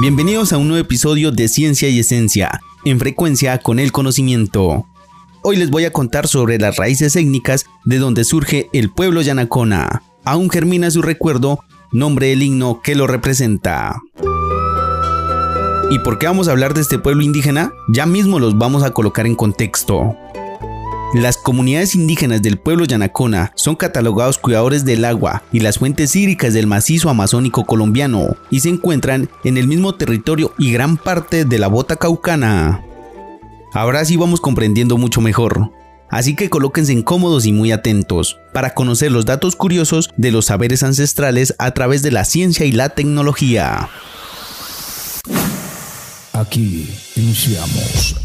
Bienvenidos a un nuevo episodio de Ciencia y Esencia, en frecuencia con el conocimiento. Hoy les voy a contar sobre las raíces étnicas de donde surge el pueblo yanacona. Aún germina su recuerdo, nombre del himno que lo representa. ¿Y por qué vamos a hablar de este pueblo indígena? Ya mismo los vamos a colocar en contexto. Las comunidades indígenas del pueblo Yanacona son catalogados cuidadores del agua y las fuentes hídricas del macizo amazónico colombiano y se encuentran en el mismo territorio y gran parte de la bota caucana. Ahora sí vamos comprendiendo mucho mejor. Así que colóquense incómodos y muy atentos para conocer los datos curiosos de los saberes ancestrales a través de la ciencia y la tecnología. Aquí iniciamos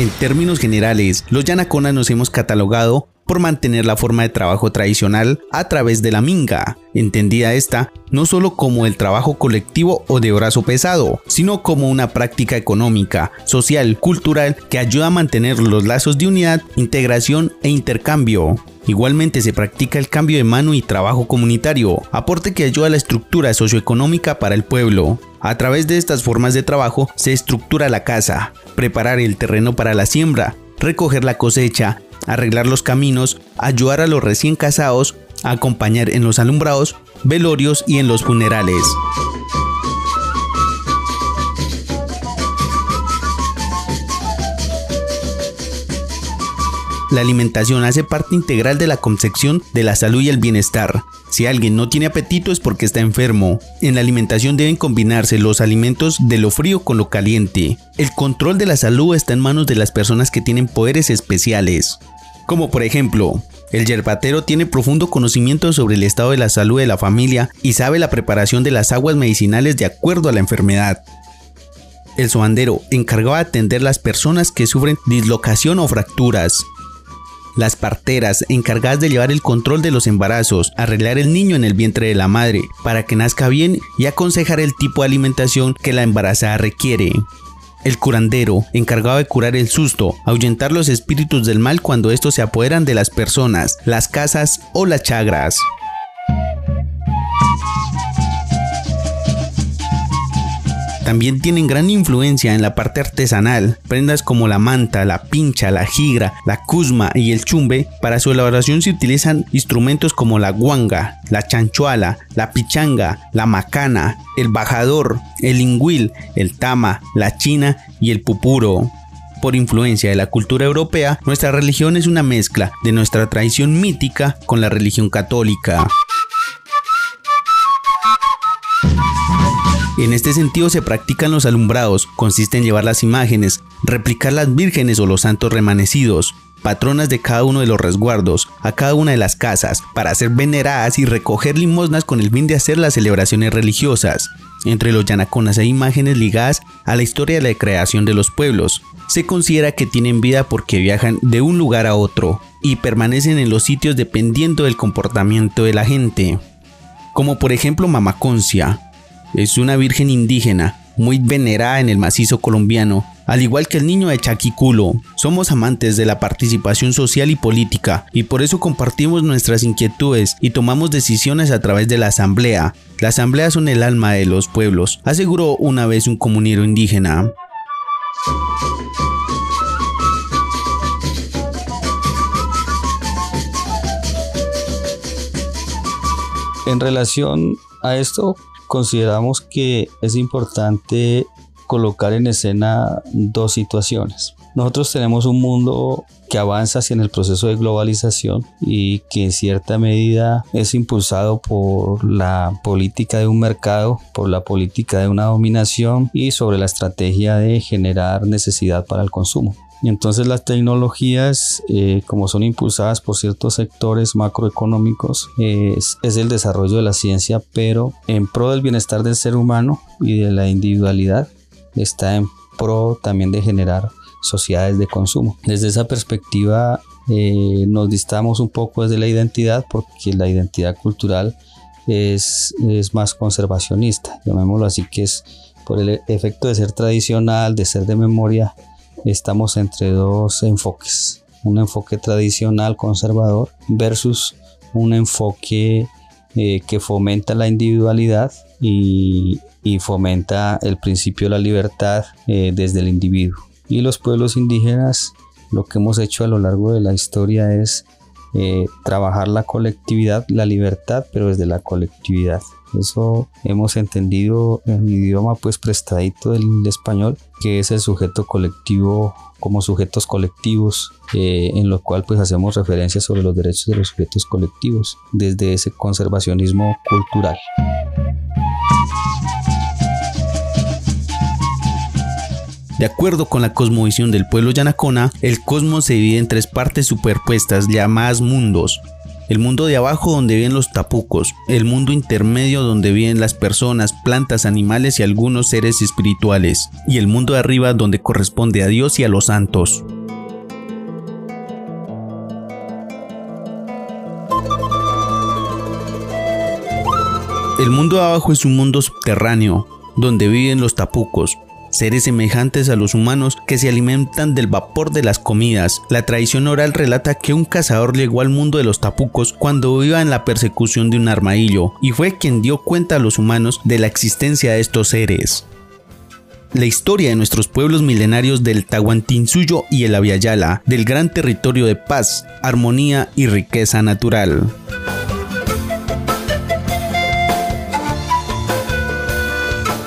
En términos generales, los yanaconas nos hemos catalogado por mantener la forma de trabajo tradicional a través de la minga, entendida esta no solo como el trabajo colectivo o de brazo pesado, sino como una práctica económica, social, cultural que ayuda a mantener los lazos de unidad, integración e intercambio. Igualmente se practica el cambio de mano y trabajo comunitario, aporte que ayuda a la estructura socioeconómica para el pueblo. A través de estas formas de trabajo se estructura la casa, preparar el terreno para la siembra, recoger la cosecha, arreglar los caminos, ayudar a los recién casados, acompañar en los alumbrados, velorios y en los funerales. La alimentación hace parte integral de la concepción de la salud y el bienestar. Si alguien no tiene apetito es porque está enfermo. En la alimentación deben combinarse los alimentos de lo frío con lo caliente. El control de la salud está en manos de las personas que tienen poderes especiales. Como por ejemplo, el yerbatero tiene profundo conocimiento sobre el estado de la salud de la familia y sabe la preparación de las aguas medicinales de acuerdo a la enfermedad. El sobandero, encargado de atender las personas que sufren dislocación o fracturas las parteras encargadas de llevar el control de los embarazos, arreglar el niño en el vientre de la madre para que nazca bien y aconsejar el tipo de alimentación que la embarazada requiere. El curandero, encargado de curar el susto, ahuyentar los espíritus del mal cuando estos se apoderan de las personas, las casas o las chagras. También tienen gran influencia en la parte artesanal, prendas como la manta, la pincha, la jigra, la cusma y el chumbe. Para su elaboración se utilizan instrumentos como la guanga, la chanchuala, la pichanga, la macana, el bajador, el lingüil, el tama, la china y el pupuro. Por influencia de la cultura europea, nuestra religión es una mezcla de nuestra tradición mítica con la religión católica. En este sentido se practican los alumbrados, consiste en llevar las imágenes, replicar las vírgenes o los santos remanecidos, patronas de cada uno de los resguardos, a cada una de las casas, para ser veneradas y recoger limosnas con el fin de hacer las celebraciones religiosas. Entre los yanaconas hay imágenes ligadas a la historia de la creación de los pueblos. Se considera que tienen vida porque viajan de un lugar a otro y permanecen en los sitios dependiendo del comportamiento de la gente. Como por ejemplo Mamaconcia, es una virgen indígena, muy venerada en el macizo colombiano, al igual que el niño de Chaquiculo. Somos amantes de la participación social y política, y por eso compartimos nuestras inquietudes y tomamos decisiones a través de la asamblea. La asamblea son el alma de los pueblos, aseguró una vez un comunero indígena. En relación a esto, consideramos que es importante colocar en escena dos situaciones. Nosotros tenemos un mundo que avanza hacia el proceso de globalización y que en cierta medida es impulsado por la política de un mercado, por la política de una dominación y sobre la estrategia de generar necesidad para el consumo. Entonces las tecnologías, eh, como son impulsadas por ciertos sectores macroeconómicos, es, es, el desarrollo de la ciencia, pero en pro del bienestar del ser humano y de la individualidad, está en pro también de generar sociedades de consumo. Desde esa perspectiva eh, nos distamos un poco desde la identidad porque la identidad cultural es, es más conservacionista, llamémoslo así, que es por el efecto de ser tradicional, de ser de memoria, estamos entre dos enfoques. Un enfoque tradicional conservador versus un enfoque eh, que fomenta la individualidad y, fomenta el principio de la libertad eh, desde el individuo. Y los pueblos indígenas lo que hemos hecho a lo largo de la historia es eh, trabajar la colectividad, la libertad, pero desde la colectividad. Eso hemos entendido en el idioma pues prestadito del español, que es el sujeto colectivo como sujetos colectivos, eh, en lo cual pues hacemos referencia sobre los derechos de los sujetos colectivos desde ese conservacionismo cultural. De acuerdo con la cosmovisión del pueblo yanacona, el cosmos se divide en tres partes superpuestas llamadas mundos. El mundo de abajo donde viven los tapucos, el mundo intermedio donde viven las personas, plantas, animales y algunos seres espirituales, y el mundo de arriba donde corresponde a Dios y a los santos. El mundo de abajo es un mundo subterráneo, donde viven los tapucos, seres semejantes a los humanos que se alimentan del vapor de las comidas. La tradición oral relata que un cazador llegó al mundo de los tapucos cuando iba en la persecución de un armadillo y fue quien dio cuenta a los humanos de la existencia de estos seres. La historia de nuestros pueblos milenarios del Tahuantinsuyo y el Aviala, del gran territorio de paz, armonía y riqueza natural.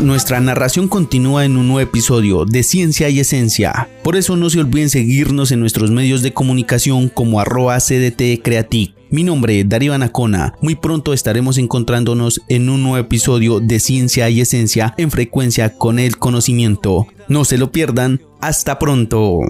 Nuestra narración continúa en un nuevo episodio de Ciencia y Esencia. Por eso no se olviden seguirnos en nuestros medios de comunicación como arroba CDT Creatic. Mi nombre es Darío Anacona. Muy pronto estaremos encontrándonos en un nuevo episodio de Ciencia y Esencia en frecuencia con el conocimiento. No se lo pierdan. Hasta pronto.